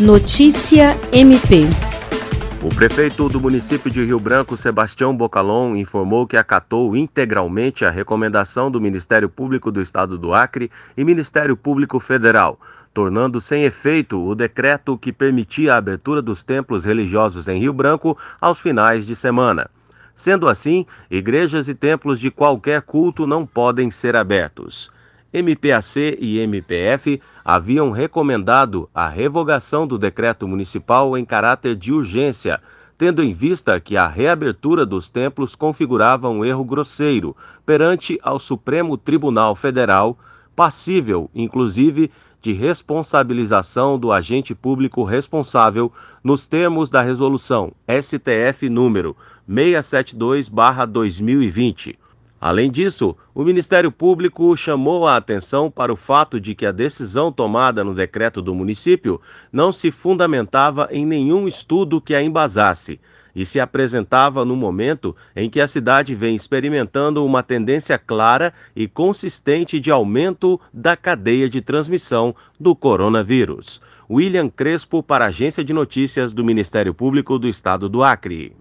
Notícia MP. O prefeito do município de Rio Branco, Sebastião Bocalon, informou que acatou integralmente a recomendação do Ministério Público do Estado do Acre e Ministério Público Federal, tornando sem efeito o decreto que permitia a abertura dos templos religiosos em Rio Branco aos finais de semana. Sendo assim, igrejas e templos de qualquer culto não podem ser abertos. MPAC e MPF haviam recomendado a revogação do decreto municipal em caráter de urgência, tendo em vista que a reabertura dos templos configurava um erro grosseiro perante ao Supremo Tribunal Federal, passível, inclusive, de responsabilização do agente público responsável nos termos da resolução STF número 672/2020 Além disso, o Ministério Público chamou a atenção para o fato de que a decisão tomada no decreto do município não se fundamentava em nenhum estudo que a embasasse e se apresentava no momento em que a cidade vem experimentando uma tendência clara e consistente de aumento da cadeia de transmissão do coronavírus. William Crespo, para a Agência de Notícias do Ministério Público do Estado do Acre.